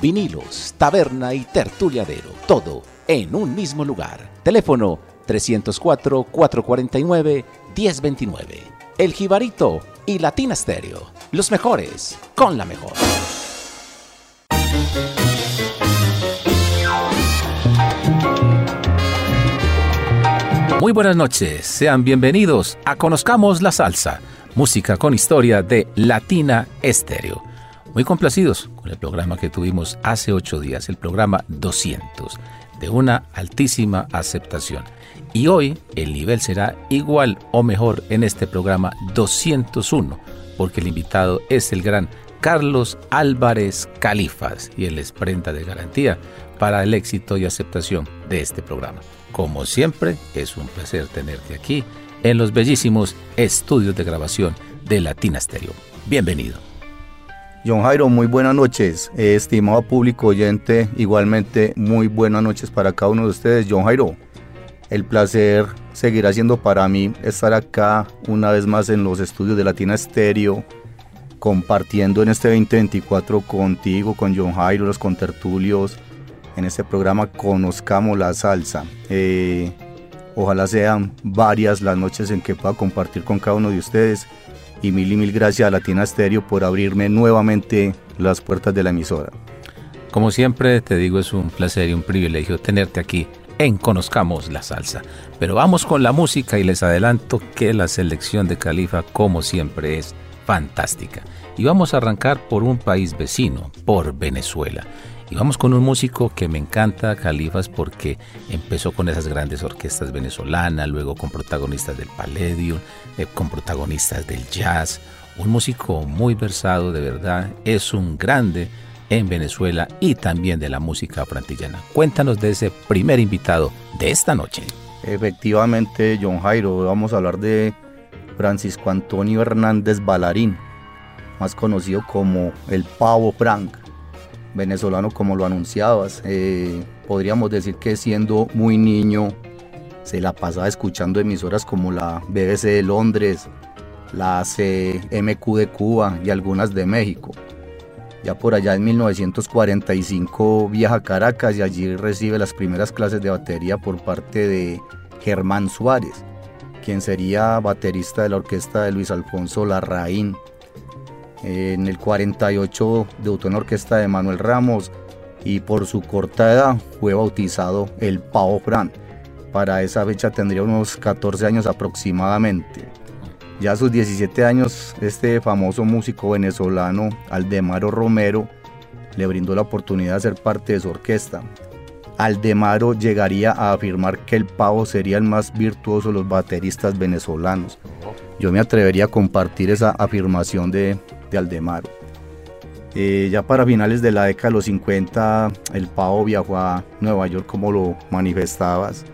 vinilos, taberna y tertuliadero, todo en un mismo lugar. Teléfono 304-449-1029. El Jibarito y Latina Stereo, los mejores con la mejor. Muy buenas noches, sean bienvenidos a Conozcamos la Salsa, música con historia de Latina Estéreo. Muy complacidos con el programa que tuvimos hace ocho días, el programa 200, de una altísima aceptación. Y hoy el nivel será igual o mejor en este programa 201, porque el invitado es el gran Carlos Álvarez Califas y él es prenda de garantía para el éxito y aceptación de este programa. Como siempre, es un placer tenerte aquí en los bellísimos estudios de grabación de Latina Stereo. Bienvenido. John Jairo, muy buenas noches. Estimado público oyente, igualmente muy buenas noches para cada uno de ustedes. John Jairo, el placer seguirá siendo para mí estar acá una vez más en los estudios de Latina Stereo, compartiendo en este 2024 contigo, con John Jairo, los contertulios, en este programa Conozcamos la Salsa. Eh, ojalá sean varias las noches en que pueda compartir con cada uno de ustedes. Y mil y mil gracias a Latina Stereo por abrirme nuevamente las puertas de la emisora. Como siempre te digo, es un placer y un privilegio tenerte aquí en Conozcamos la Salsa. Pero vamos con la música y les adelanto que la selección de Califa, como siempre, es fantástica. Y vamos a arrancar por un país vecino, por Venezuela. Y vamos con un músico que me encanta, Califas, porque empezó con esas grandes orquestas venezolanas, luego con protagonistas del Palladium, eh, con protagonistas del jazz. Un músico muy versado, de verdad, es un grande en Venezuela y también de la música frantillana. Cuéntanos de ese primer invitado de esta noche. Efectivamente, John Jairo, vamos a hablar de Francisco Antonio Hernández Balarín, más conocido como el Pavo Frank venezolano como lo anunciabas. Eh, podríamos decir que siendo muy niño se la pasaba escuchando emisoras como la BBC de Londres, la CMQ de Cuba y algunas de México. Ya por allá en 1945 viaja a Caracas y allí recibe las primeras clases de batería por parte de Germán Suárez, quien sería baterista de la orquesta de Luis Alfonso Larraín en el 48 debutó en la orquesta de Manuel Ramos y por su corta edad fue bautizado el Pavo Fran. Para esa fecha tendría unos 14 años aproximadamente. Ya a sus 17 años, este famoso músico venezolano, Aldemaro Romero, le brindó la oportunidad de ser parte de su orquesta. Aldemaro llegaría a afirmar que el Pavo sería el más virtuoso de los bateristas venezolanos. Yo me atrevería a compartir esa afirmación de, de Aldemaro. Eh, ya para finales de la década de los 50, el Pavo viajó a Nueva York como lo manifestabas.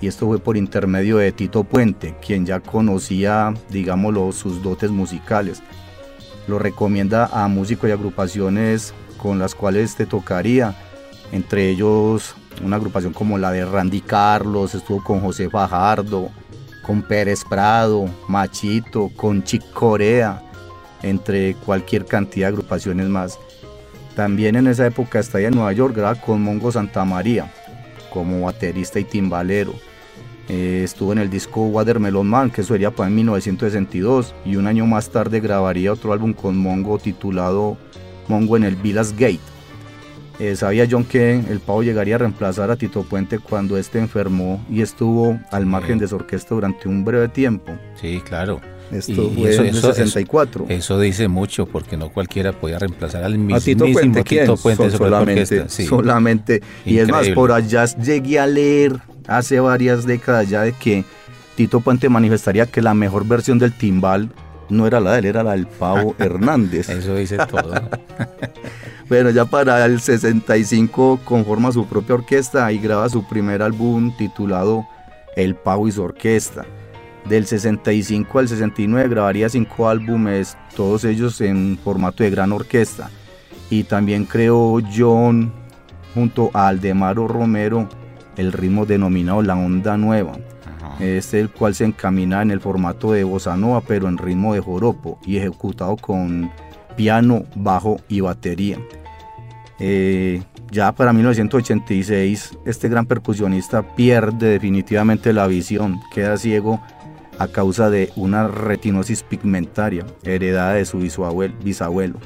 Y esto fue por intermedio de Tito Puente, quien ya conocía, digámoslo, sus dotes musicales. Lo recomienda a músicos y agrupaciones con las cuales te tocaría, entre ellos una agrupación como la de Randy Carlos, estuvo con José Fajardo, con Pérez Prado, Machito, con Chick Corea, entre cualquier cantidad de agrupaciones más. También en esa época estaría en Nueva York, graba con Mongo Santa María como baterista y timbalero. Eh, estuvo en el disco Watermelon Man, que sería para en 1962, y un año más tarde grabaría otro álbum con Mongo titulado Mongo en el Villas Gate. Eh, sabía John que el Pavo llegaría a reemplazar a Tito Puente cuando este enfermó y estuvo al margen de su orquesta durante un breve tiempo. Sí, claro. Esto fue en el 64. Eso, dice mucho porque no cualquiera podía reemplazar al mismo Tito Puente, solamente, solamente. Y es más, por allá llegué a leer hace varias décadas ya de que Tito Puente manifestaría que la mejor versión del timbal no era la de él, era la del Pavo Hernández. Eso dice todo. bueno, ya para el 65 conforma su propia orquesta y graba su primer álbum titulado El Pavo y su orquesta. Del 65 al 69 grabaría cinco álbumes, todos ellos en formato de gran orquesta. Y también creó John junto a Aldemaro Romero el ritmo denominado La Onda Nueva. Este el cual se encamina en el formato de bossa nova, pero en ritmo de joropo y ejecutado con piano, bajo y batería. Eh, ya para 1986, este gran percusionista pierde definitivamente la visión, queda ciego a causa de una retinosis pigmentaria heredada de su bisabuelo.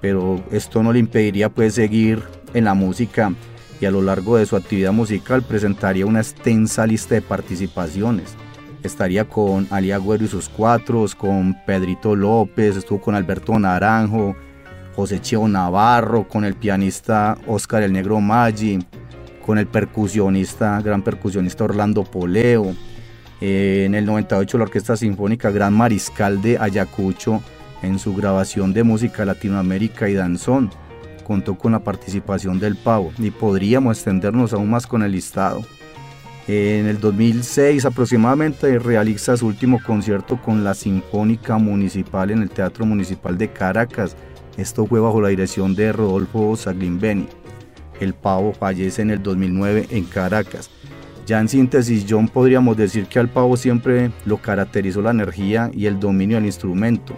Pero esto no le impediría pues seguir en la música y a lo largo de su actividad musical presentaría una extensa lista de participaciones. Estaría con Ali Agüero y sus cuatros, con Pedrito López, estuvo con Alberto Naranjo, José Cheo Navarro, con el pianista Oscar el Negro Maggi, con el percusionista, gran percusionista Orlando Poleo. Eh, en el 98 la Orquesta Sinfónica Gran Mariscal de Ayacucho en su grabación de música Latinoamérica y danzón contó con la participación del Pavo y podríamos extendernos aún más con el listado. En el 2006 aproximadamente realiza su último concierto con la Sinfónica Municipal en el Teatro Municipal de Caracas. Esto fue bajo la dirección de Rodolfo Saglimbeni. El Pavo fallece en el 2009 en Caracas. Ya en síntesis, John podríamos decir que al Pavo siempre lo caracterizó la energía y el dominio del instrumento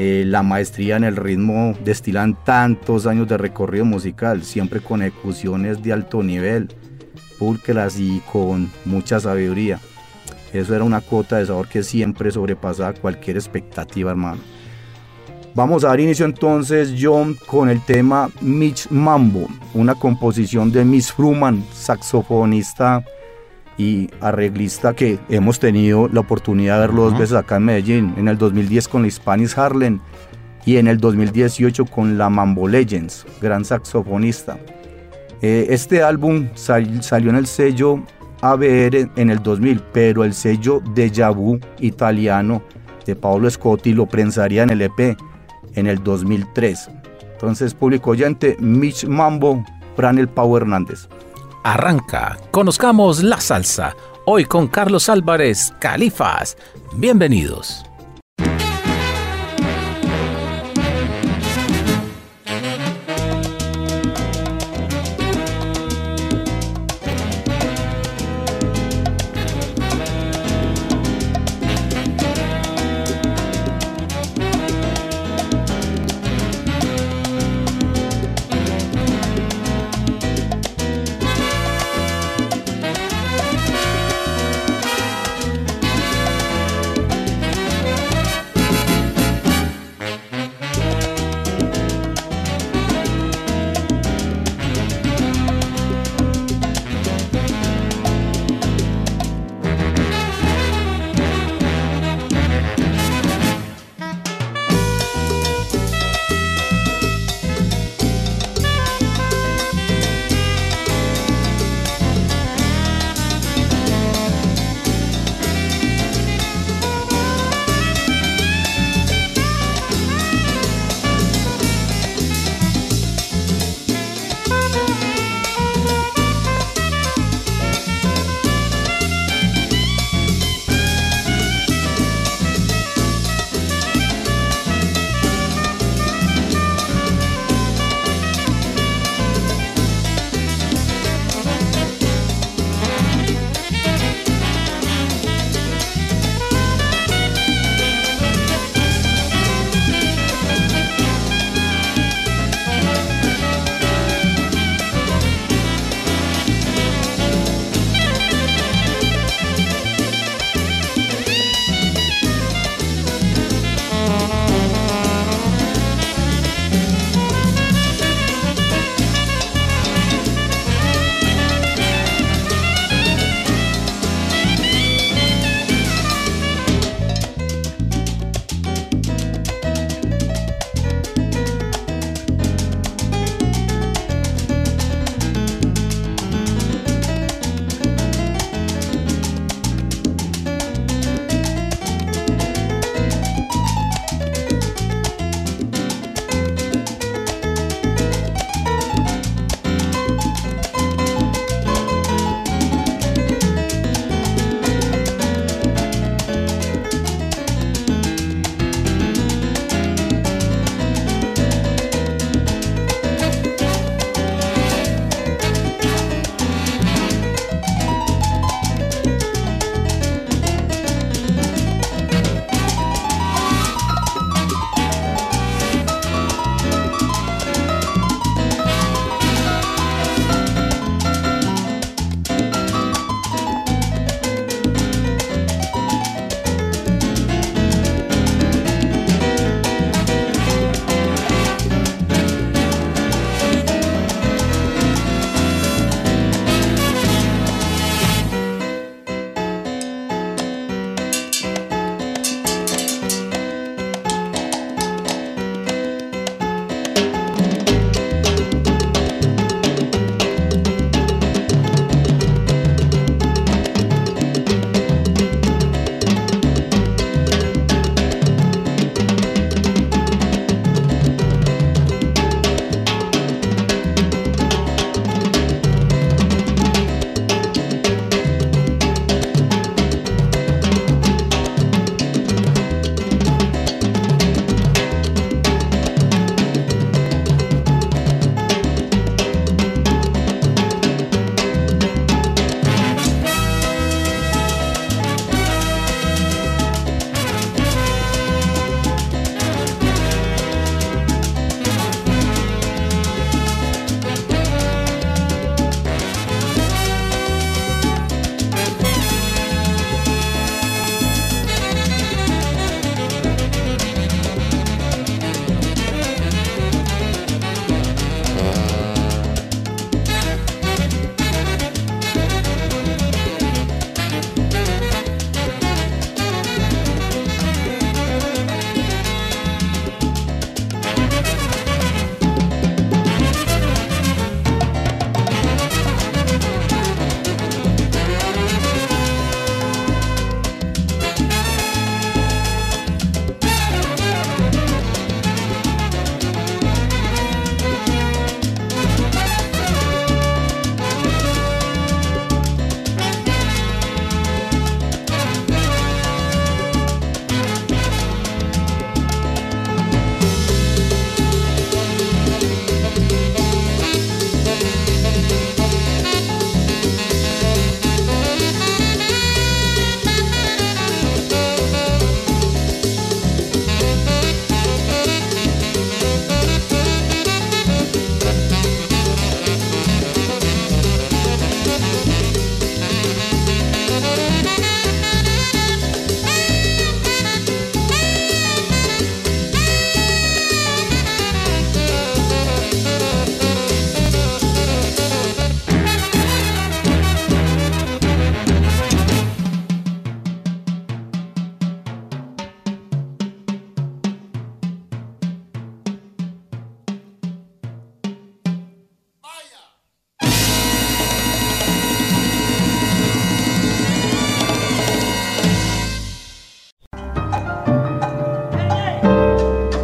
eh, la maestría en el ritmo destilan tantos años de recorrido musical, siempre con ejecuciones de alto nivel, pulcras y con mucha sabiduría. Eso era una cuota de sabor que siempre sobrepasaba cualquier expectativa, hermano. Vamos a dar inicio entonces, John, con el tema Mitch Mambo, una composición de Miss Fruman, saxofonista y arreglista que hemos tenido la oportunidad de verlo dos veces acá en Medellín, en el 2010 con la Spanish Harlem y en el 2018 con la Mambo Legends, gran saxofonista. Eh, este álbum salió en el sello ABR en el 2000, pero el sello Deja Vu italiano de Paolo Scotti lo prensaría en el EP en el 2003. Entonces, público oyente, Mitch Mambo, Fran el Pau Hernández arranca. Conozcamos la salsa. Hoy con Carlos Álvarez, Califas. Bienvenidos.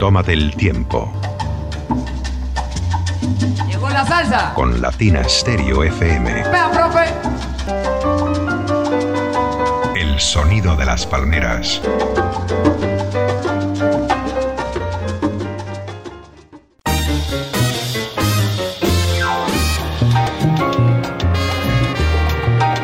Toma del tiempo. Llegó la salsa. Con Latina Stereo FM. Vea, profe. El sonido de las palmeras.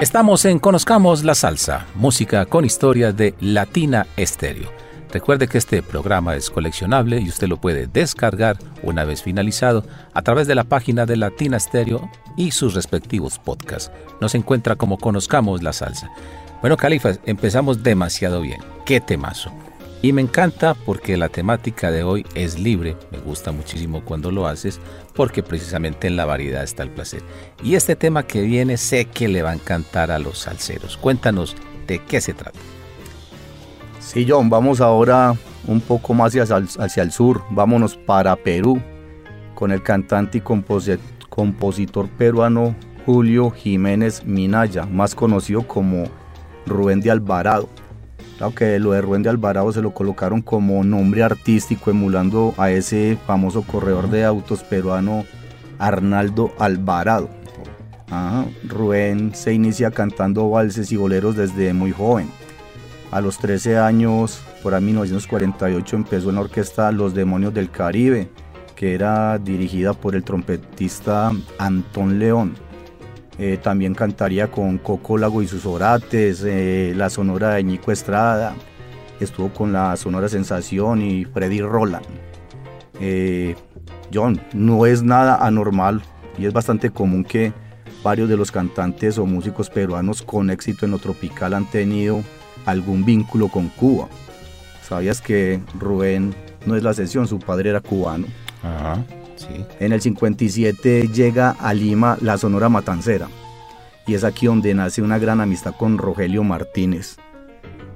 Estamos en Conozcamos la Salsa, música con historia de Latina Estéreo. Recuerde que este programa es coleccionable y usted lo puede descargar una vez finalizado a través de la página de Latina Stereo y sus respectivos podcasts. Nos encuentra como Conozcamos la Salsa. Bueno, Califas, empezamos demasiado bien. ¡Qué temazo! Y me encanta porque la temática de hoy es libre, me gusta muchísimo cuando lo haces, porque precisamente en la variedad está el placer. Y este tema que viene sé que le va a encantar a los salseros. Cuéntanos de qué se trata. Sí, John, vamos ahora un poco más hacia, hacia el sur, vámonos para Perú, con el cantante y compositor peruano Julio Jiménez Minaya, más conocido como Rubén de Alvarado. Claro que lo de Rubén de Alvarado se lo colocaron como nombre artístico, emulando a ese famoso corredor de autos peruano Arnaldo Alvarado. Rubén se inicia cantando valses y boleros desde muy joven. A los 13 años, por ahí 1948, empezó en la orquesta Los Demonios del Caribe, que era dirigida por el trompetista Antón León. Eh, también cantaría con Coco Lago y sus orates, eh, la sonora de Ñico Estrada, estuvo con la Sonora Sensación y Freddy Roland. Eh, John, no es nada anormal y es bastante común que varios de los cantantes o músicos peruanos con éxito en lo tropical han tenido algún vínculo con Cuba. ¿Sabías que Rubén no es la sesión, su padre era cubano? Ajá. En el 57 llega a Lima la Sonora Matancera y es aquí donde nace una gran amistad con Rogelio Martínez.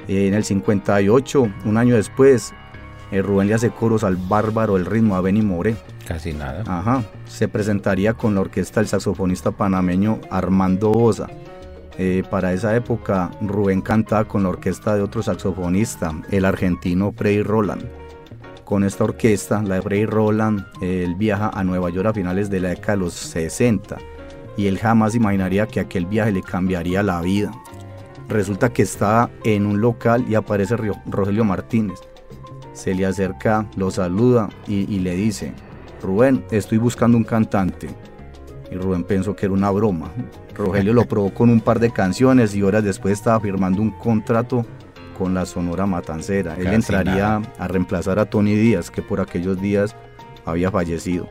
En el 58, un año después, el Rubén le hace coros al bárbaro el ritmo a Benny More. Casi nada. Ajá. Se presentaría con la orquesta del saxofonista panameño Armando Oza. Eh, para esa época, Rubén cantaba con la orquesta de otro saxofonista, el argentino Freddy Roland con esta orquesta, la de Freddy Roland, él viaja a Nueva York a finales de la década de los 60 y él jamás imaginaría que aquel viaje le cambiaría la vida. Resulta que está en un local y aparece Rogelio Martínez. Se le acerca, lo saluda y, y le dice, Rubén, estoy buscando un cantante. Y Rubén pensó que era una broma. Rogelio lo probó con un par de canciones y horas después estaba firmando un contrato con la Sonora Matancera. Él entraría a reemplazar a Tony Díaz, que por aquellos días había fallecido.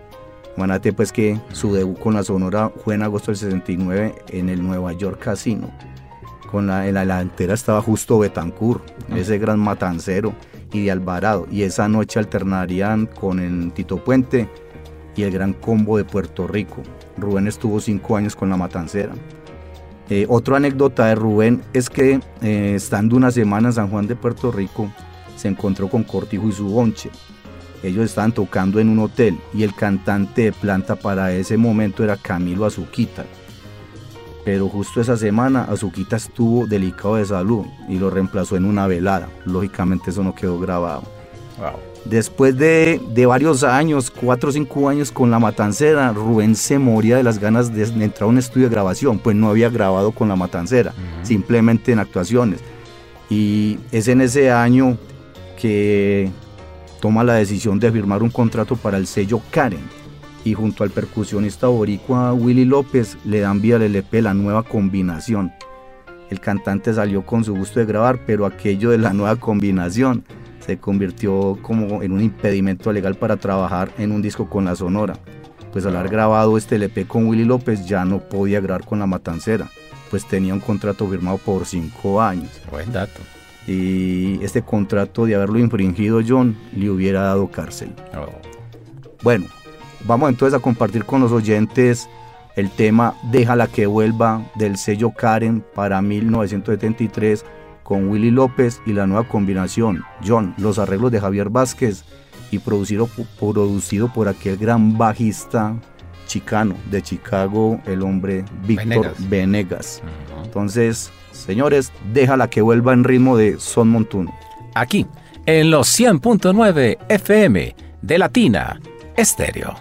Manate pues que su debut con la Sonora fue en agosto del 69 en el Nueva York Casino. Con la, en la delantera estaba justo Betancourt, ah. ese gran matancero, y de Alvarado. Y esa noche alternarían con el Tito Puente y el gran combo de Puerto Rico. Rubén estuvo cinco años con la matancera. Eh, otra anécdota de Rubén es que eh, estando una semana en San Juan de Puerto Rico, se encontró con Cortijo y su bonche. Ellos estaban tocando en un hotel y el cantante de planta para ese momento era Camilo Azuquita. Pero justo esa semana Azuquita estuvo delicado de salud y lo reemplazó en una velada. Lógicamente eso no quedó grabado. Wow. Después de, varios años, cuatro o cinco años con la matancera, Rubén se moría de las ganas de, entrar a un estudio de grabación, pues no había grabado con la matancera, simplemente en actuaciones. Y es en ese año que toma la decisión de firmar un contrato para el sello Karen. Y junto al percusionista boricua Willy López le dan vía al LP la nueva combinación. El cantante salió con su gusto de grabar, pero aquello de la nueva combinación se convirtió como en un impedimento legal para trabajar en un disco con la Sonora. Pues al haber grabado este LP con Willy López ya no podía grabar con la Matancera, pues tenía un contrato firmado por cinco años. Buen dato. Y este contrato de haberlo infringido John le hubiera dado cárcel. Oh. Bueno, vamos entonces a compartir con los oyentes el tema Déjala que vuelva del sello Karen para 1973 con Willy López y la nueva combinación, John, los arreglos de Javier Vázquez y producido, producido por aquel gran bajista chicano de Chicago, el hombre Víctor Venegas. Entonces, señores, déjala que vuelva en ritmo de Son Montuno. Aquí, en los 100.9 FM de Latina Estéreo.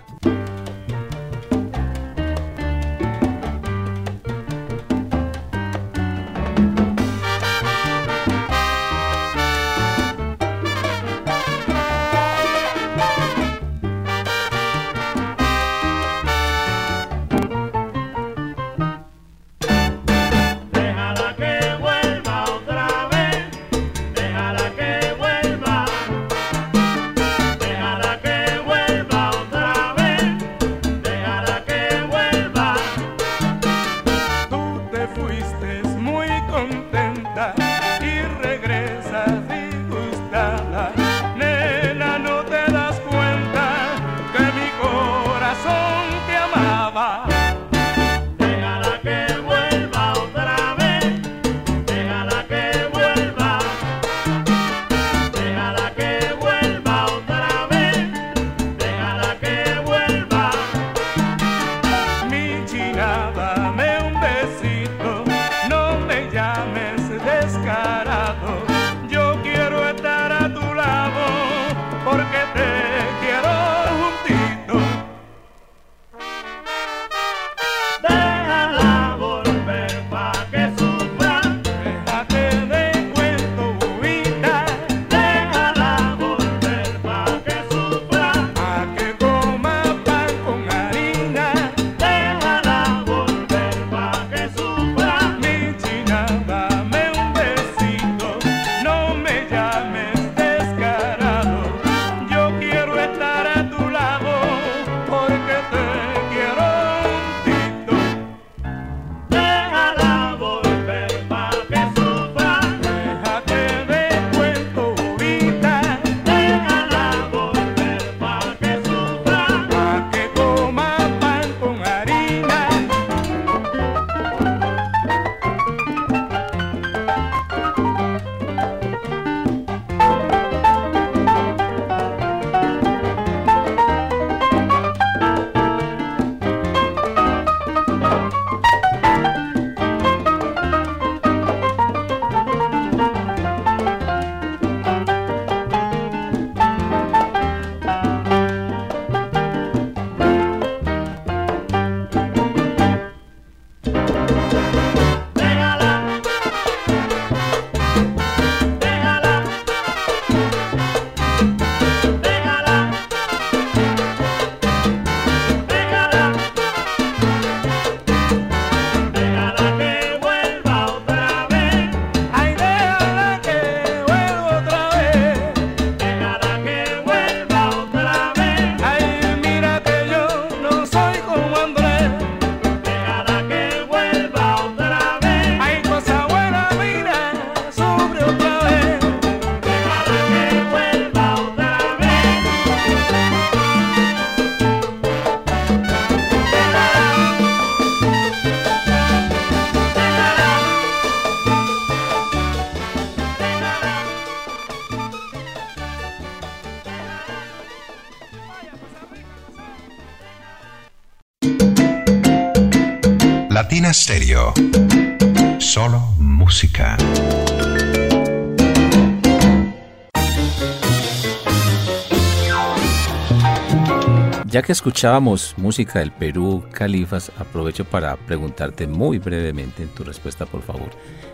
Que escuchábamos música del Perú, Califas, aprovecho para preguntarte muy brevemente en tu respuesta, por favor.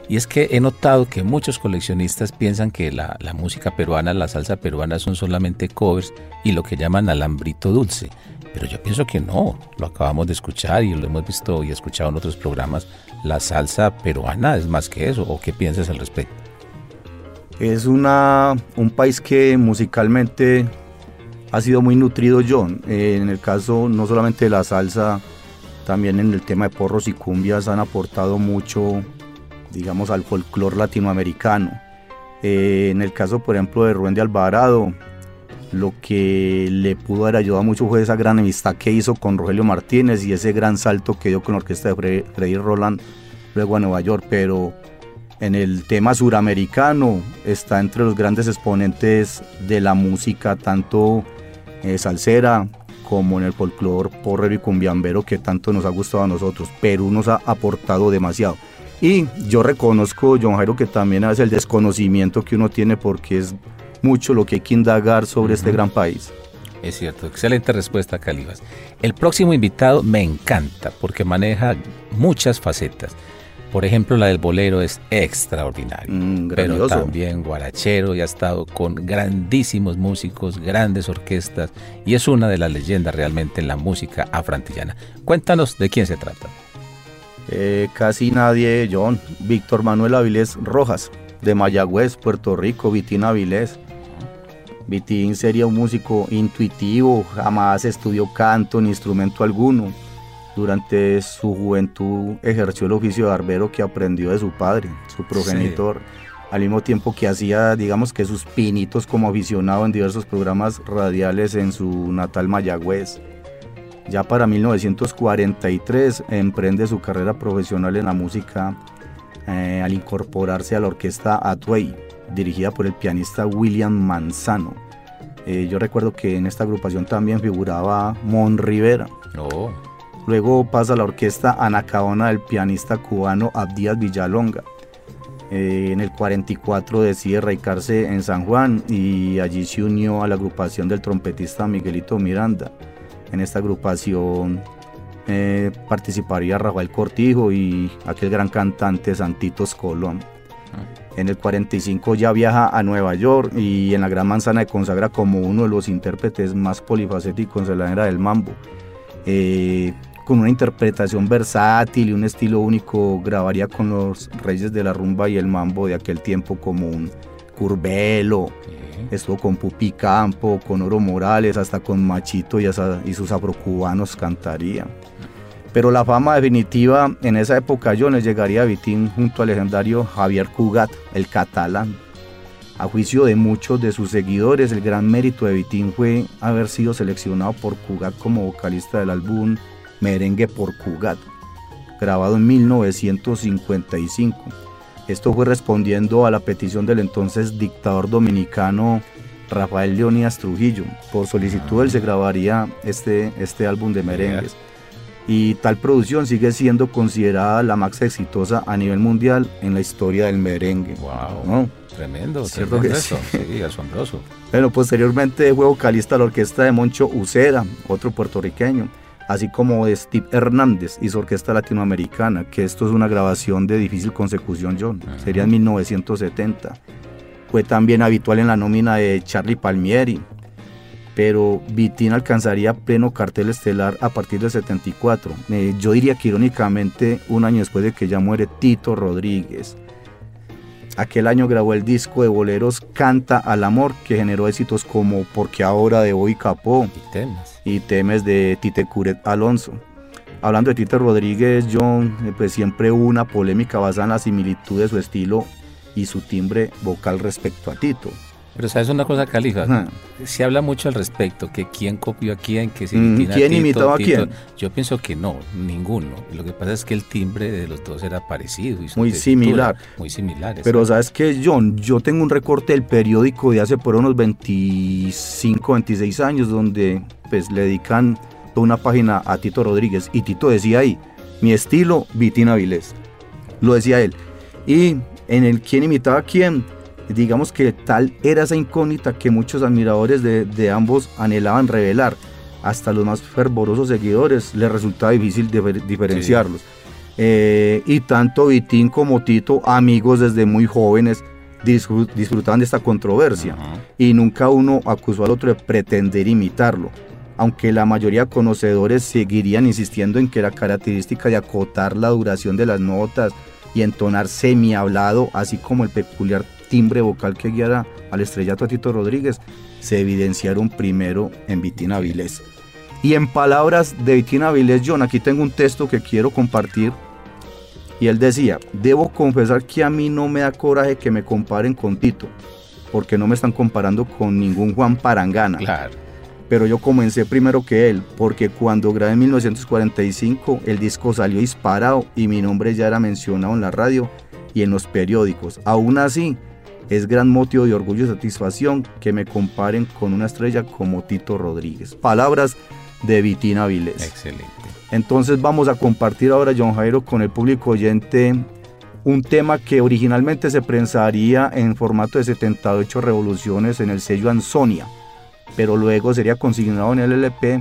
Y es que he notado que muchos coleccionistas piensan que la, la música peruana, la salsa peruana son solamente covers y lo que llaman alambrito dulce. Pero yo pienso que no, lo acabamos de escuchar y lo hemos visto y escuchado en otros programas. La salsa peruana es más que eso, ¿o qué piensas al respecto? Es una, un país que musicalmente ha sido muy nutrido, John. Eh, en el caso no solamente de la salsa, también en el tema de porros y cumbias han aportado mucho, digamos, al folclore latinoamericano. Eh, en el caso, por ejemplo, de Rubén de Alvarado, lo que le pudo haber ayudado mucho fue esa gran amistad que hizo con Rogelio Martínez y ese gran salto que dio con la orquesta de Fre- Freddy Roland luego a Nueva York, pero en el tema suramericano está entre los grandes exponentes de la música, tanto eh, salsera como en el folclore porrero y cumbiambero que tanto nos ha gustado a nosotros. Perú nos ha aportado demasiado. Y yo reconozco, John Jairo, que también es el desconocimiento que uno tiene porque es mucho lo que hay que indagar sobre este gran país. Es cierto, excelente respuesta, Calibas. El próximo invitado me encanta porque maneja muchas facetas. Por ejemplo, la del bolero es extraordinaria, Mm, pero también guarachero y ha estado con grandísimos músicos, grandes orquestas y es una de las leyendas realmente en la música afrantillana. Cuéntanos de quién se trata. Eh, casi nadie, John. Víctor Manuel Avilés Rojas, de Mayagüez, Puerto Rico, Vitín Avilés. Vitín sería un músico intuitivo, jamás estudió canto ni instrumento alguno. Durante su juventud ejerció el oficio de barbero que aprendió de su padre, su progenitor, al mismo tiempo que hacía, digamos que sus pinitos como aficionado en diversos programas radiales en su natal Mayagüez. Ya para 1943 emprende su carrera profesional en la música eh, al incorporarse a la orquesta Atway, dirigida por el pianista William Manzano. Eh, yo recuerdo que en esta agrupación también figuraba Mon Rivera. Oh, Luego pasa la orquesta Anacaona del pianista cubano Abdías Villalonga. Eh, en el 44 decide radicarse en San Juan y allí se unió a la agrupación del trompetista Miguelito Miranda. En esta agrupación eh, participaría Rafael Cortijo y aquel gran cantante Santitos Colón. En el 45 ya viaja a Nueva York y en la Gran Manzana se consagra como uno de los intérpretes más polifacéticos de la era del mambo. Eh, con una interpretación versátil y un estilo único, grabaría con los reyes de la rumba y el mambo de aquel tiempo como un Curbelo, estuvo con Pupi Campo, con Oro Morales, hasta con Machito y, asa- y sus afrocubanos cantaría. Pero la fama definitiva en esa época yo les llegaría a Vitín junto al legendario Javier Cugat, el catalán. A juicio de muchos de sus seguidores, el gran mérito de Vitín fue haber sido seleccionado por Cugat como vocalista del álbum Merengue por Cugat, grabado en 1955. Esto fue respondiendo a la petición del entonces dictador dominicano Rafael Leonidas Trujillo. Por solicitud él se grabaría este, este álbum de merengues. Y tal producción sigue siendo considerada la más exitosa a nivel mundial en la historia del merengue. wow, ¿no? tremendo, Cierto tremendo que eso. sí. Sí, asombroso. Bueno, posteriormente fue vocalista de la orquesta de Moncho Ucera, otro puertorriqueño, así como de Steve Hernández y su orquesta latinoamericana, que esto es una grabación de difícil consecución, John, sería en 1970. Fue también habitual en la nómina de Charlie Palmieri, pero Vitín alcanzaría pleno cartel estelar a partir del 74. Eh, yo diría que irónicamente un año después de que ya muere Tito Rodríguez. Aquel año grabó el disco de boleros Canta al Amor, que generó éxitos como Porque ahora de hoy Capó Y temas. Y temas de Tite Curet Alonso. Hablando de Tite Rodríguez, John, eh, pues siempre hubo una polémica basada en la similitud de su estilo y su timbre vocal respecto a Tito. Pero sabes una cosa, Califa, Ajá. se habla mucho al respecto, que quién copió a quién, que si Mm, ¿quién Tito, imitaba a Tito. quién? Yo pienso que no, ninguno. Lo que pasa es que el timbre de los dos era parecido. y Muy similar. Muy similar. Pero sabes que John, yo tengo un recorte del periódico de hace por unos 25, 26 años donde pues le dedican toda una página a Tito Rodríguez y Tito decía ahí, mi estilo Vitín Avilés. Lo decía él. Y en el quién imitaba a quién, digamos que tal era esa incógnita que muchos admiradores de, de ambos anhelaban revelar. Hasta los más fervorosos seguidores les resultaba difícil difer- diferenciarlos. Eh, y tanto Vitín como Tito, amigos desde muy jóvenes, disfrut- disfrutaban de esta controversia. Y nunca uno acusó al otro de pretender imitarlo. Aunque la mayoría de conocedores seguirían insistiendo en que la característica de acotar la duración de las notas y entonar semi-hablado, así como el peculiar timbre vocal que guiara al estrellato a Tito Rodríguez, se evidenciaron primero en Vitín Avilés. Y en palabras de Vitín Avilés, John, aquí tengo un texto que quiero compartir. Y él decía, debo confesar que a mí no me da coraje que me comparen con Tito, porque no me están comparando con ningún Juan Parangana. Claro. Pero yo comencé primero que él, porque cuando grabé en 1945, el disco salió disparado y mi nombre ya era mencionado en la radio y en los periódicos. Aún así, es gran motivo de orgullo y satisfacción que me comparen con una estrella como Tito Rodríguez. Palabras de Vitina Vilés. Excelente. Entonces vamos a compartir ahora, John Jairo, con el público oyente un tema que originalmente se prensaría en formato de 78 revoluciones en el sello Ansonia, pero luego sería consignado en el LP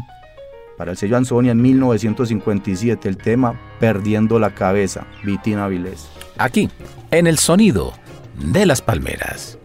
para el sello Ansonia en 1957 el tema Perdiendo la cabeza, Vitina Vilés. Aquí, en el sonido de las palmeras.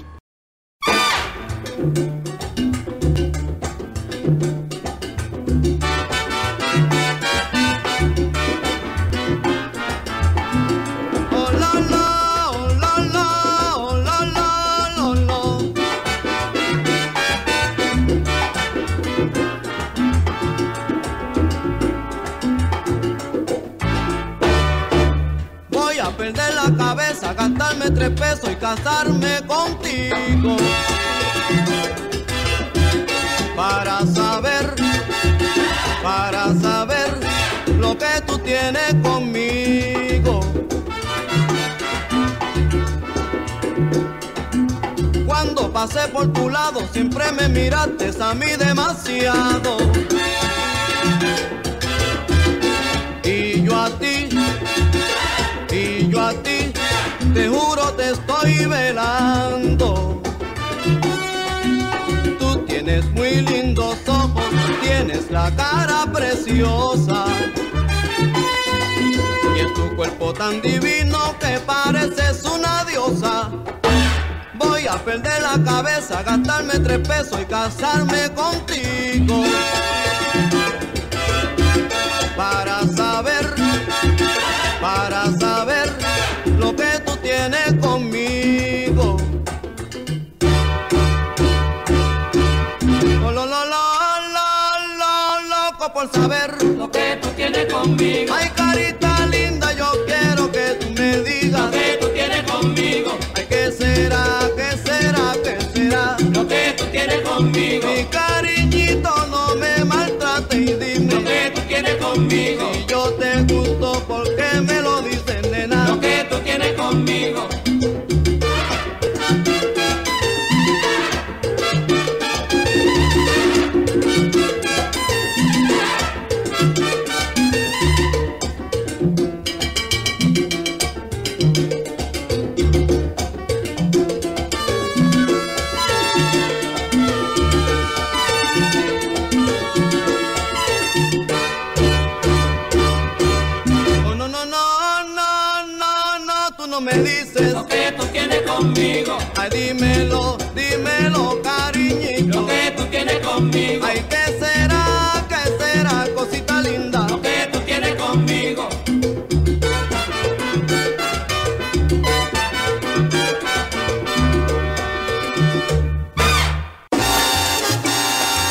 Cabeza, gastarme tres pesos y casarme contigo. Para saber, para saber lo que tú tienes conmigo. Cuando pasé por tu lado siempre me miraste a mí demasiado. Te juro te estoy velando. Tú tienes muy lindos ojos, tienes la cara preciosa. Y es tu cuerpo tan divino que pareces una diosa. Voy a perder la cabeza, gastarme tres pesos y casarme contigo. Por saber Lo que tú tienes conmigo, Ay, carita linda, yo quiero que tú me digas. lo que tú tienes conmigo, Ay, ¿qué será? ¿Qué será? ¿Qué será? lo que tú tienes conmigo, Mi cariñito, no me maltrate y lo dime. que tú tienes conmigo,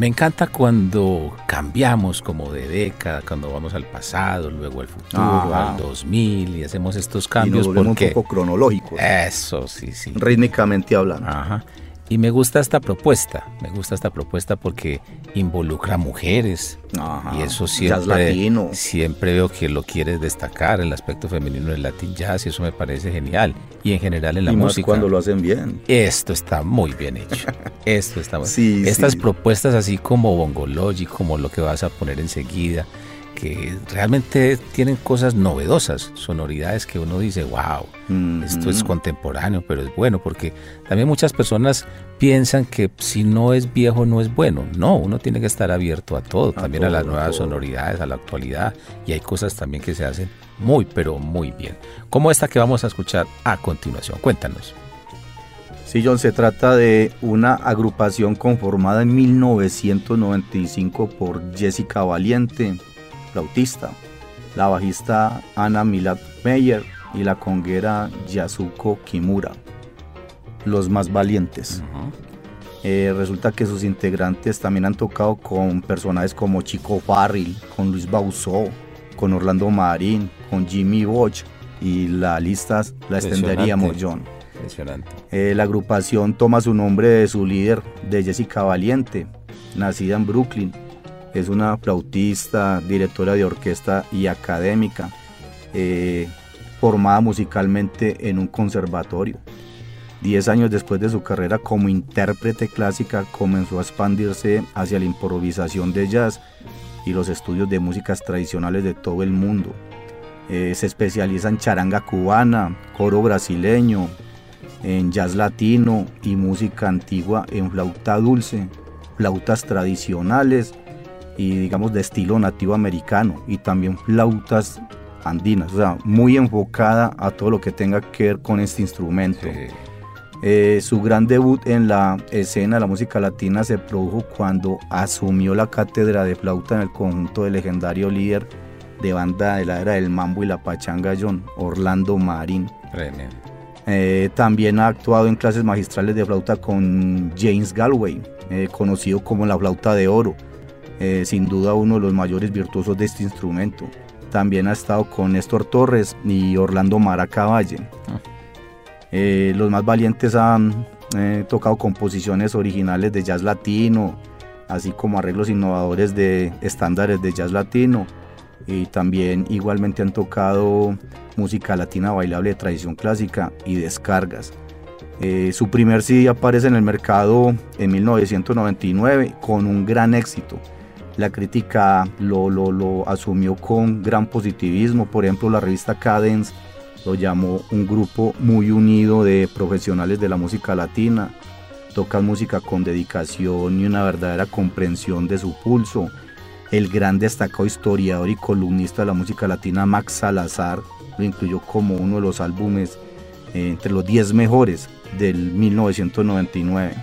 Me encanta cuando cambiamos como de década, cuando vamos al pasado, luego al futuro, Ajá. al 2000 y hacemos estos Y nos cambios un porque poco cronológicos, eso sí, sí. rítmicamente hablando. Ajá. Y me gusta esta propuesta, me gusta esta propuesta porque involucra mujeres Ajá. y eso siempre, latino. siempre veo que lo quieres destacar, el aspecto femenino del Latin Jazz y eso me parece genial. Y en general en la y más música. cuando lo hacen bien. Esto está muy bien hecho. Esto está muy Sí, Estas sí. propuestas así como Bongology, como lo que vas a poner enseguida, que realmente tienen cosas novedosas, sonoridades que uno dice, wow, esto es contemporáneo, pero es bueno, porque también muchas personas piensan que si no es viejo no es bueno. No, uno tiene que estar abierto a todo, A también a las nuevas sonoridades, a la actualidad, y hay cosas también que se hacen muy, pero muy bien. Como esta que vamos a escuchar a continuación. Cuéntanos. Sí, John, se trata de una agrupación conformada en 1995 por Jessica Valiente, flautista, la bajista Ana Milad Meyer y la conguera Yasuko Kimura, los más valientes. Eh, resulta que sus integrantes también han tocado con personajes como Chico Farrell, con Luis Bausó, con Orlando Marín, con Jimmy Bosch y la lista la extenderíamos, John. Impresionante. Eh, la agrupación toma su nombre de su líder, de Jessica Valiente, nacida en Brooklyn. Es una flautista, directora de orquesta y académica, eh, formada musicalmente en un conservatorio. Diez años después de su carrera como intérprete clásica, comenzó a expandirse hacia la improvisación de jazz y los estudios de músicas tradicionales de todo el mundo. Eh, se especializa en charanga cubana, coro brasileño, en jazz latino y música antigua en flauta dulce, flautas tradicionales y digamos de estilo nativo americano y también flautas andinas, o sea, muy enfocada a todo lo que tenga que ver con este instrumento. Eh, su gran debut en la escena de la música latina se produjo cuando asumió la cátedra de flauta en el conjunto del legendario líder de banda de la era del mambo y la pachanga John, Orlando Marín. Eh, también ha actuado en clases magistrales de flauta con James Galway, eh, conocido como la flauta de oro, sin duda uno de los mayores virtuosos de este instrumento. También ha estado con Néstor Torres y Orlando Mara. Ah. Eh, los más valientes han eh, tocado composiciones originales de jazz latino, así como arreglos innovadores de estándares de jazz latino. Y también igualmente han tocado música latina bailable de tradición clásica y descargas. Eh, su primer CD aparece en el mercado en 1999 con un gran éxito. La crítica lo, lo, lo asumió con gran positivismo. Por ejemplo, la revista Cadence lo llamó un grupo muy unido de profesionales de la música latina. Tocan música con dedicación y una verdadera comprensión de su pulso. El gran destacado historiador y columnista de la música latina Max Salazar lo incluyó como uno de los álbumes eh, entre los 10 mejores del 1999.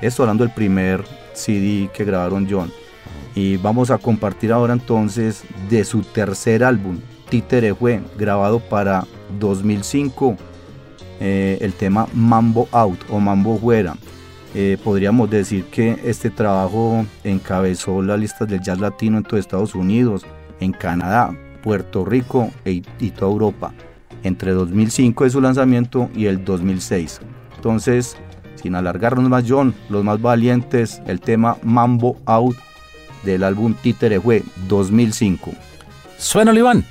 Esto hablando del primer CD que grabaron John. Y vamos a compartir ahora entonces de su tercer álbum, Títere fue grabado para 2005 eh, el tema Mambo Out o Mambo Fuera. Eh, podríamos decir que este trabajo encabezó las listas del jazz latino en todo Estados Unidos, en Canadá, Puerto Rico e, y toda Europa, entre 2005 de su lanzamiento y el 2006. Entonces, sin alargarnos más, John, los más valientes, el tema Mambo Out del álbum Títere fue 2005. Suena, Iván.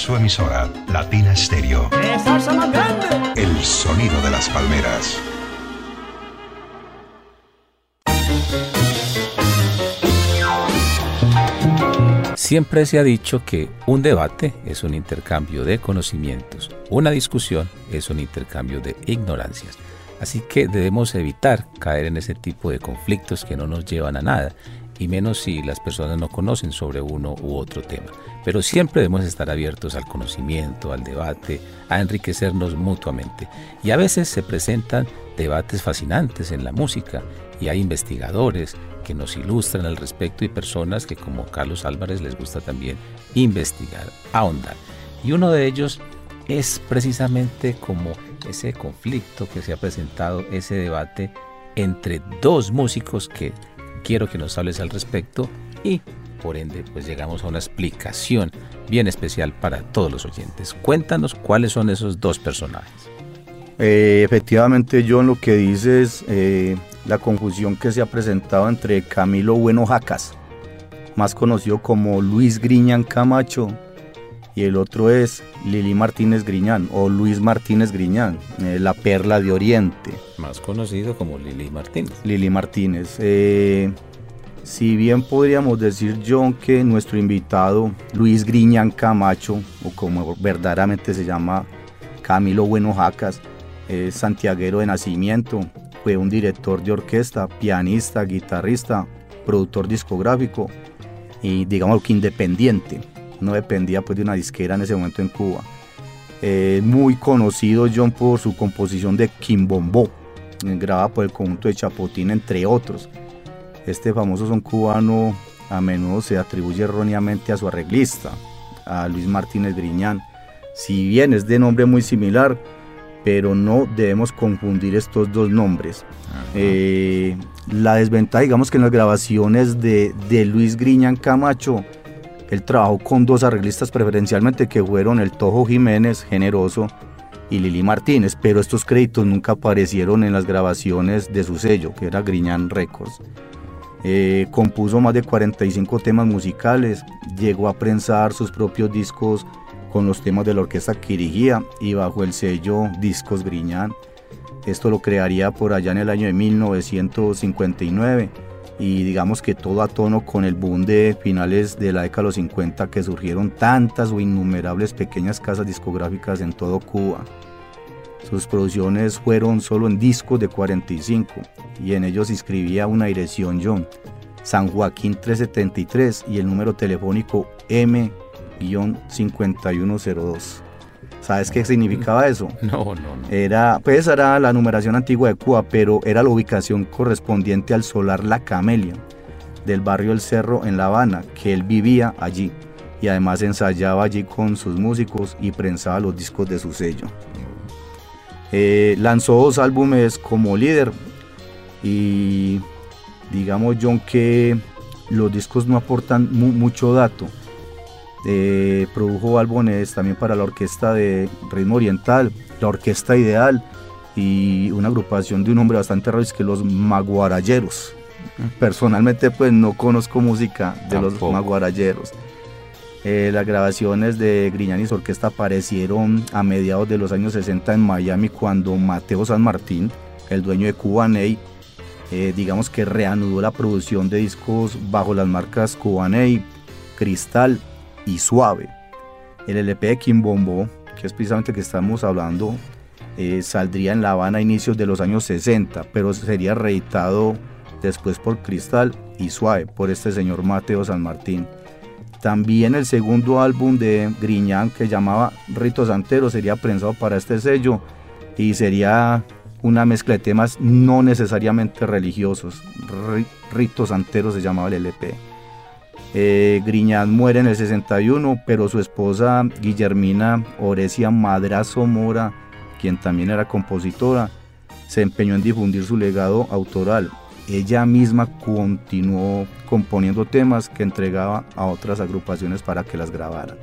Su emisora, Latina Stereo. El sonido de las palmeras. Siempre se ha dicho que un debate es un intercambio de conocimientos, una discusión es un intercambio de ignorancias. Así que debemos evitar caer en ese tipo de conflictos que no nos llevan a nada, y menos si las personas no conocen sobre uno u otro tema. Pero siempre debemos estar abiertos al conocimiento, al debate, a enriquecernos mutuamente. Y a veces se presentan debates fascinantes en la música y hay investigadores que nos ilustran al respecto y personas que como Carlos Álvarez les gusta también investigar, ahondar. Y uno de ellos es precisamente como ese conflicto que se ha presentado, ese debate entre dos músicos que quiero que nos hables al respecto y por ende pues llegamos a una explicación bien especial para todos los oyentes. Cuéntanos cuáles son esos dos personajes. Eh, efectivamente, John, lo que dices, eh, la confusión que se ha presentado entre Camilo Bueno Jacas, más conocido como Luis Griñán Camacho, y el otro es Lili Martínez Griñán o Luis Martínez Griñán, eh, la perla de Oriente. Más conocido como Lili Martínez. Lili Martínez. Eh, si bien podríamos decir, John, que nuestro invitado Luis Griñán Camacho, o como verdaderamente se llama Camilo Bueno Jacas, es santiaguero de nacimiento, fue un director de orquesta, pianista, guitarrista, productor discográfico y digamos que independiente, no dependía pues de una disquera en ese momento en Cuba. Eh, muy conocido John por su composición de Quimbombo, grabada por el conjunto de Chapotín entre otros. Este famoso son cubano a menudo se atribuye erróneamente a su arreglista, a Luis Martínez Griñán. Si bien es de nombre muy similar, pero no debemos confundir estos dos nombres. Eh, la desventaja, digamos que en las grabaciones de, de Luis Griñán Camacho, él trabajó con dos arreglistas preferencialmente que fueron el Tojo Jiménez, Generoso, y Lili Martínez, pero estos créditos nunca aparecieron en las grabaciones de su sello, que era Griñán Records. Eh, compuso más de 45 temas musicales, llegó a prensar sus propios discos con los temas de la orquesta que dirigía y bajo el sello Discos Griñán. Esto lo crearía por allá en el año de 1959 y digamos que todo a tono con el boom de finales de la década de los 50 que surgieron tantas o innumerables pequeñas casas discográficas en todo Cuba. Sus producciones fueron solo en discos de 45 y en ellos inscribía una dirección John, San Joaquín 373 y el número telefónico M-5102. ¿Sabes qué significaba eso? No, no, no. Era, pues era la numeración antigua de Cuba, pero era la ubicación correspondiente al solar La Camelia del barrio El Cerro en La Habana, que él vivía allí y además ensayaba allí con sus músicos y prensaba los discos de su sello. Eh, lanzó dos álbumes como líder y digamos John que los discos no aportan mu mucho dato. Eh, produjo álbumes también para la orquesta de ritmo oriental, la orquesta ideal y una agrupación de un hombre bastante raro, es que los maguarayeros. Personalmente pues no conozco música de Tampoco. los maguarayeros. Eh, las grabaciones de Griñán y su orquesta aparecieron a mediados de los años 60 en Miami cuando Mateo San Martín, el dueño de Cubaney, eh, digamos que reanudó la producción de discos bajo las marcas Cubaney, Cristal y Suave. El LP de Quimbombo, que es precisamente el que estamos hablando, eh, saldría en La Habana a inicios de los años 60, pero sería reeditado después por Cristal y Suave, por este señor Mateo San Martín. También el segundo álbum de Griñán que llamaba Rito Santero sería prensado para este sello y sería una mezcla de temas no necesariamente religiosos. Ri- Rito Santero se llamaba el LP. Eh, Griñán muere en el 61, pero su esposa Guillermina Oresia Madrazo Mora, quien también era compositora, se empeñó en difundir su legado autoral ella misma continuó componiendo temas que entregaba a otras agrupaciones para que las grabaran.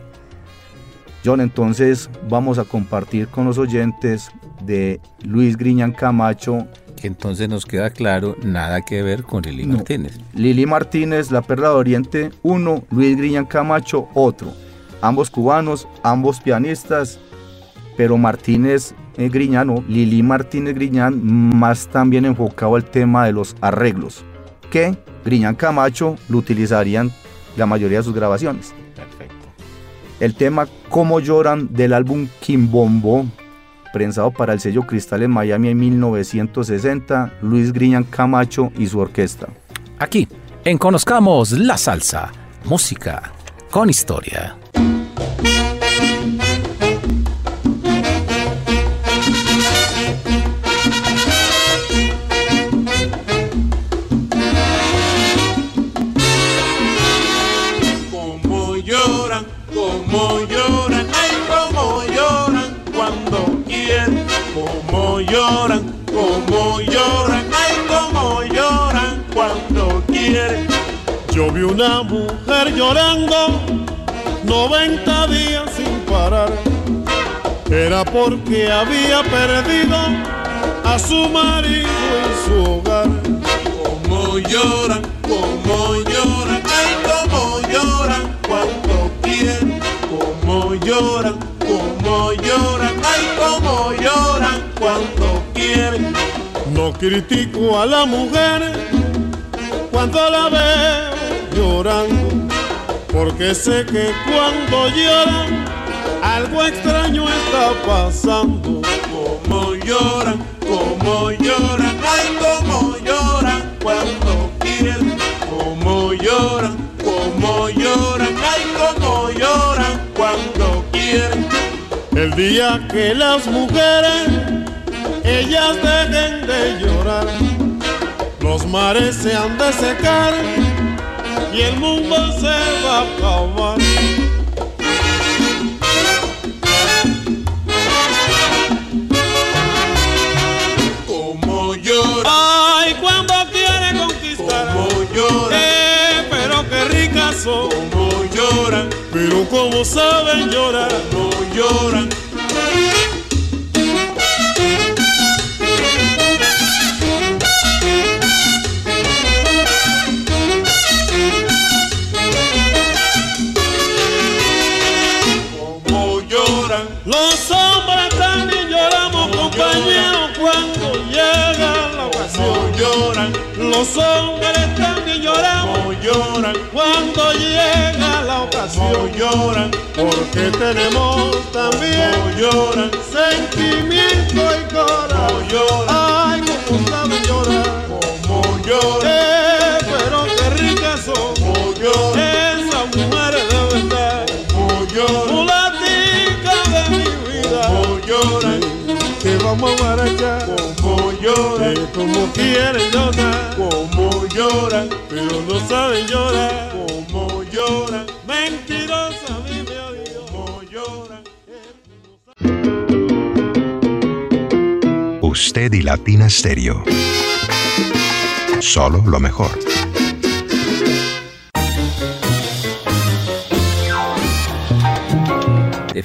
John, entonces vamos a compartir con los oyentes de Luis Griñán Camacho. Que entonces nos queda claro, nada que ver con Lili No. Martínez. Lili Martínez, La Perla de Oriente, uno, Luis Griñán Camacho, otro. Ambos cubanos, ambos pianistas, pero Martínez Griñán, o Lili Martínez Griñán, más también enfocado al tema de los arreglos, que Griñán Camacho lo utilizarían la mayoría de sus grabaciones. Perfecto. El tema Cómo lloran del álbum Kimbombo, prensado para el sello Cristal en Miami en 1960, Luis Griñán Camacho y su orquesta. Aquí, en Conozcamos la Salsa, música con historia. Yo vi una mujer llorando 90 días sin parar. Era porque había perdido a su marido en su hogar. Como lloran, como lloran, ay, como lloran cuando quieren. Como lloran, como lloran, ay, como lloran cuando quieren. No critico a la mujer cuando la veo llorando, porque sé que cuando lloran algo extraño está pasando. Como lloran, como lloran, ay, como lloran cuando quieren. Como lloran, como lloran, ay, como lloran cuando quieren. El día que las mujeres, ellas dejen de llorar, los mares se han de secar y el mundo se va a acabar. Como llora. Ay, cuando quiere conquistar. Como llora. Eh, pero qué ricas son. Como lloran. Pero como saben llorar. No lloran. Los hombres también lloramos. lloran. Cuando llega la ocasión. lloran. Porque tenemos también. lloran. Sentimiento y corazón. lloran. Lloran. Como quieren llorar. Como lloran. Pero no saben llorar. Como lloran. Mentirosa vive. Como lloran. Usted y Latina Stereo. Solo lo mejor.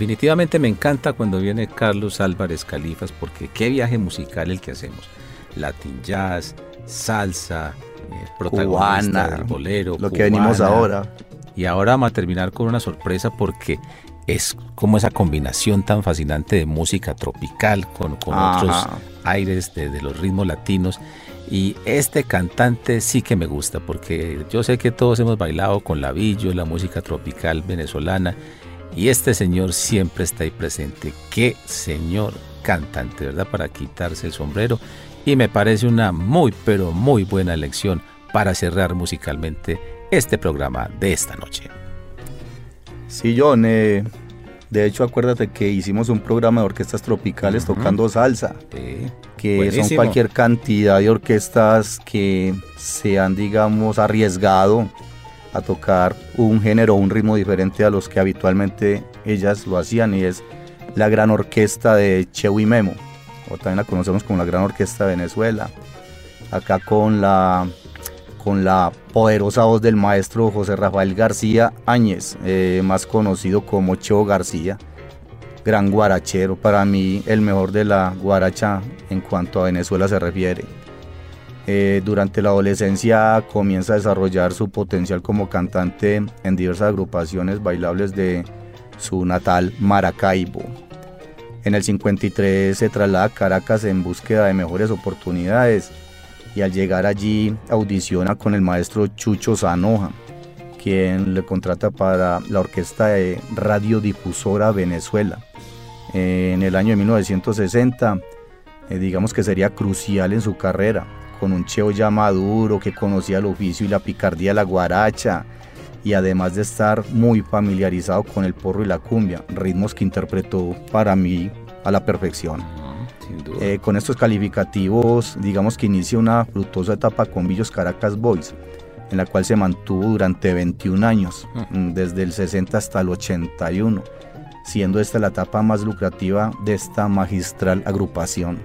Definitivamente me encanta cuando viene Carlos Álvarez Califas porque qué viaje musical el que hacemos. Latin jazz, salsa, eh, protagonista Cubana, del bolero, lo que venimos ahora. Y ahora vamos a terminar con una sorpresa porque es como esa combinación tan fascinante de música tropical con, otros aires de, de los ritmos latinos. Y este cantante sí que me gusta porque yo sé que todos hemos bailado con la billo, la música tropical venezolana. Y este señor siempre está ahí presente. Qué señor cantante, ¿verdad? Para quitarse el sombrero. Y me parece una muy, pero muy buena elección para cerrar musicalmente este programa de esta noche. Sí, John. eh, de hecho, acuérdate que hicimos un programa de orquestas tropicales tocando salsa, Sí, que son cualquier cantidad de orquestas que se han, digamos, arriesgado a tocar un género, un ritmo diferente a los que habitualmente ellas lo hacían y es la gran orquesta de Chewy Memo, o también la conocemos como la gran orquesta de Venezuela. acá con la, con la poderosa voz del maestro José Rafael García Áñez, eh, más conocido como Cho García, gran guarachero, para mí el mejor de la guaracha en cuanto a Venezuela se refiere. Eh, durante la adolescencia comienza a desarrollar su potencial como cantante en diversas agrupaciones bailables de su natal Maracaibo. En el 53 se traslada a Caracas en búsqueda de mejores oportunidades y al llegar allí audiciona con el maestro Chucho Zanoja, quien le contrata para la orquesta de Radiodifusora Venezuela. En el año de 1960, eh, digamos que sería crucial en su carrera, con un cheo ya maduro que conocía el oficio y la picardía de la guaracha, y además de estar muy familiarizado con el porro y la cumbia, ritmos que interpretó para mí a la perfección. Eh, con estos calificativos, digamos que inicia una fructuosa etapa con Villos Caracas Boys, en la cual se mantuvo durante 21 años, mm, desde el 60 hasta el 81, siendo esta la etapa más lucrativa de esta magistral agrupación.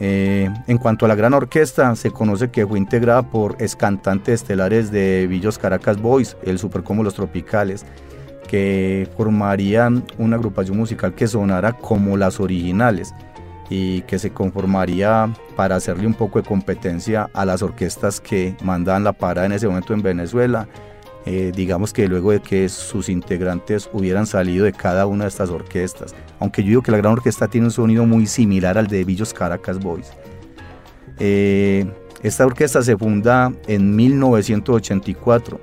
Eh, en cuanto a la gran orquesta, se conoce que fue integrada por ex cantantes estelares de Villos Caracas Boys, el Supercombo Los Tropicales, que formarían una agrupación musical que sonara como las originales y que se conformaría para hacerle un poco de competencia a las orquestas que mandaban la parada en ese momento en Venezuela. Eh, digamos que luego de que sus integrantes hubieran salido de cada una de estas orquestas aunque yo digo que la gran orquesta tiene un sonido muy similar al de Villos Caracas Boys. Eh, esta orquesta se funda en 1984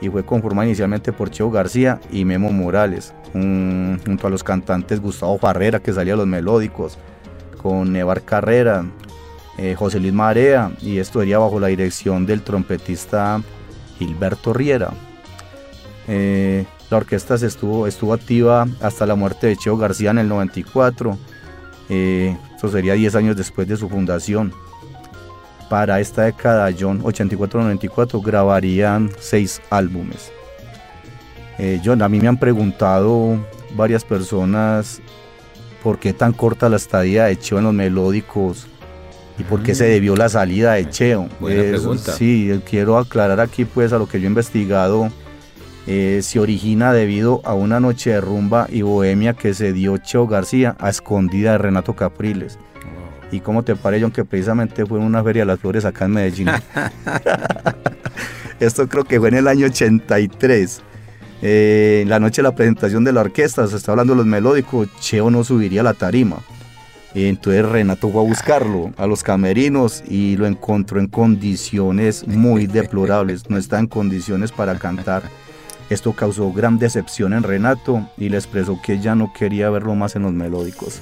y fue conformada inicialmente por Cheo García y Memo Morales, junto a los cantantes Gustavo Farrera, que salía a los melódicos, con Nevar Carrera, eh, José Luis Marea, y esto sería bajo la dirección del trompetista Gilberto Riera. Eh, la orquesta estuvo, estuvo activa hasta la muerte de Cheo García en el 94. Eh, eso sería 10 años después de su fundación. Para esta década, John 84-94 grabarían 6 álbumes. Eh, John, a mí me han preguntado varias personas por qué tan corta la estadía de Cheo en los melódicos y por qué se mm. debió la salida de Cheo. Buena pregunta. Sí, quiero aclarar aquí pues a lo que yo he investigado eh, se origina debido a una noche de rumba y bohemia que se dio Cheo García a escondida de Renato Capriles. ¿Y cómo te parece, John, que precisamente fue en una feria de las flores acá en Medellín? Esto creo que fue en el año 83. Eh, en la noche de la presentación de la orquesta, se está hablando de los melódicos, Cheo no subiría a la tarima. Entonces Renato fue a buscarlo a los camerinos y lo encontró en condiciones muy deplorables. No está en condiciones para cantar. Esto causó gran decepción en Renato y le expresó que ya no quería verlo más en los melódicos.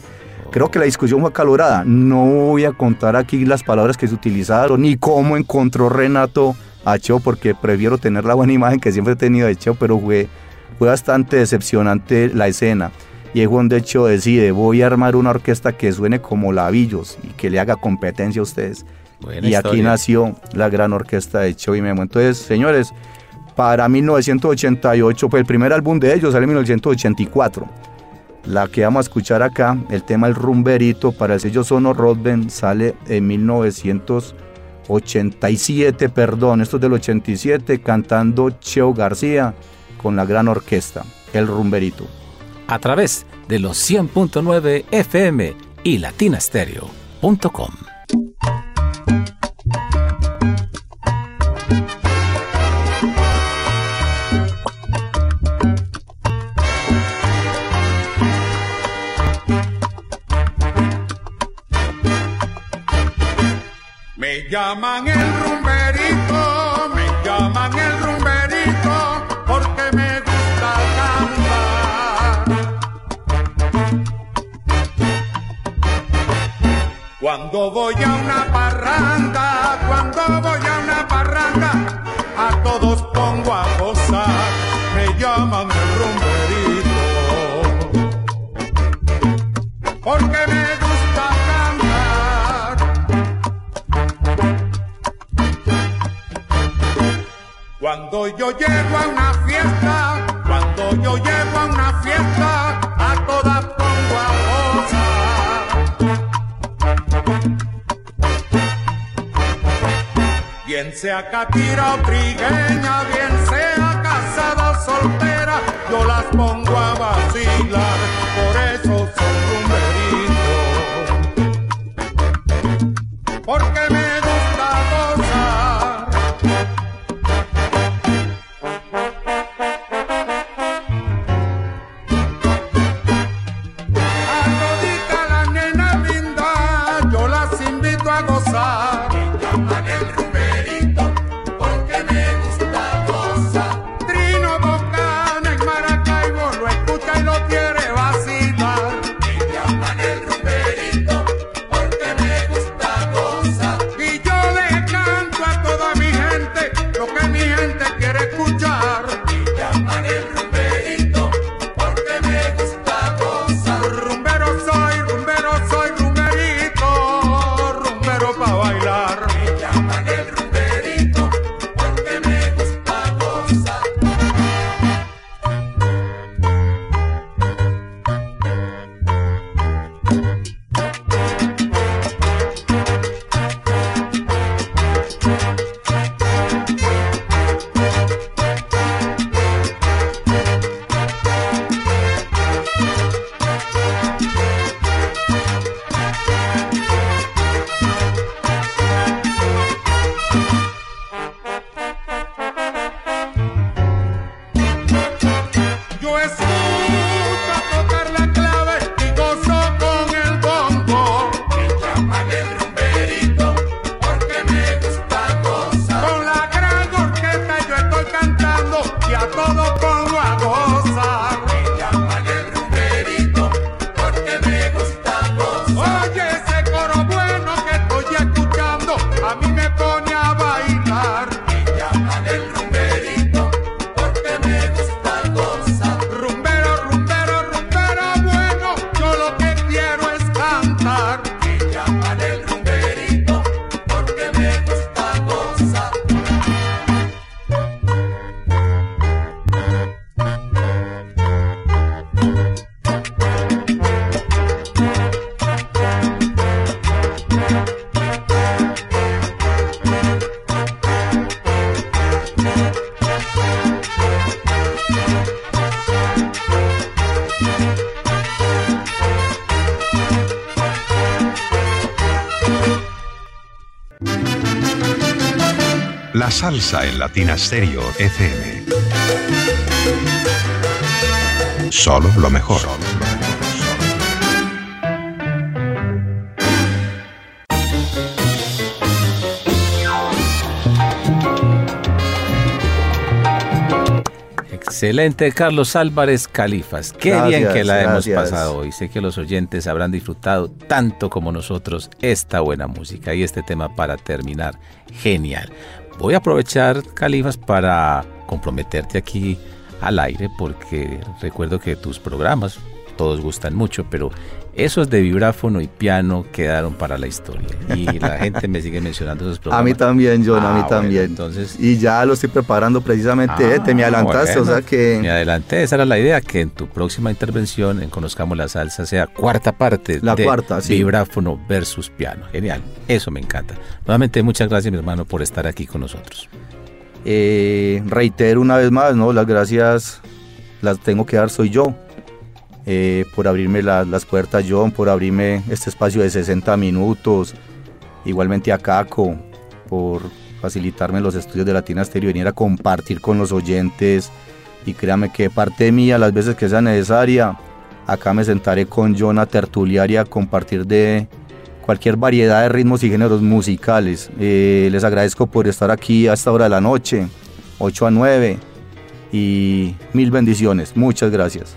Creo que la discusión fue acalorada. No voy a contar aquí las palabras que se utilizaron ni cómo encontró Renato a Cheo porque prefiero tener la buena imagen que siempre he tenido de Cheo, pero fue, fue bastante decepcionante la escena. Y es de Cheo decide, voy a armar una orquesta que suene como Lavillos y que le haga competencia a ustedes. y aquí nació la gran orquesta de Cheo y Memo. Entonces, señores, para 1988, pues el primer álbum de ellos sale en 1984. La que vamos a escuchar acá, el tema El Rumberito para el sello Sono Rodben sale en 1987, perdón, esto es del 87, cantando Cheo García con la gran orquesta, El Rumberito. A través de los 100.9 FM y latinastereo.com. Me llaman el rumberito, Cuando voy a una parranda, cuando voy a una parranda, a todos pongo a gozar, me llaman el rumberito. Porque me Cuando yo llego a una fiesta, cuando yo llego a una fiesta, sea catira o trigueña, bien sea casada o soltera, yo las pongo a vacilar, por eso son rumberitos. Salsa en Latina Stereo FM. Solo lo mejor. Excelente, Carlos Álvarez Califas. Qué Gracias, bien que la hemos pasado hoy. Sé que los oyentes habrán disfrutado tanto como nosotros esta buena música y este tema para terminar. Genial. Voy a aprovechar, Califas, para comprometerte aquí al aire porque recuerdo que tus programas todos gustan mucho, pero esos de vibráfono y piano quedaron para la historia. Y la gente me sigue mencionando esos A programas. mí también, John, a Ah, mí bueno, también. entonces, Y ya lo estoy preparando precisamente, Ah, eh, te me adelantaste, bueno, o sea que... Me adelanté, esa era la idea, que en tu próxima intervención en Conozcamos la Salsa sea cuarta parte La de cuarta, sí. vibráfono versus piano. Genial, eso me encanta. Nuevamente muchas gracias mi hermano por estar aquí con nosotros. Eh, reitero una vez más, ¿no? Las gracias las tengo que dar soy yo. Eh, por abrirme la- las puertas, John, por abrirme este espacio de 60 minutos. Igualmente a Caco, por facilitarme los estudios de Latina Stereo venir a compartir con los oyentes. Y créame que parte mía, las veces que sea necesaria, acá me sentaré con John a tertuliar a compartir de cualquier variedad de ritmos y géneros musicales. Eh, les agradezco por estar aquí a esta hora de la noche, 8 a 9, y mil bendiciones. Muchas gracias.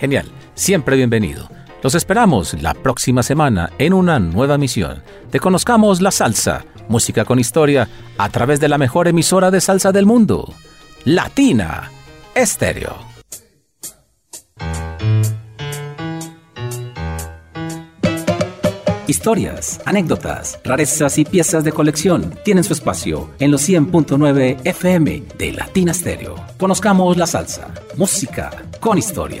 Genial, siempre bienvenido. Los esperamos la próxima semana en una nueva misión de Conozcamos la Salsa, música con historia, a través de la mejor emisora de salsa del mundo, Latina Estéreo. Historias, anécdotas, rarezas y piezas de colección tienen su espacio en los 100.9 FM de Latina Stereo. Conozcamos la salsa, música con historia.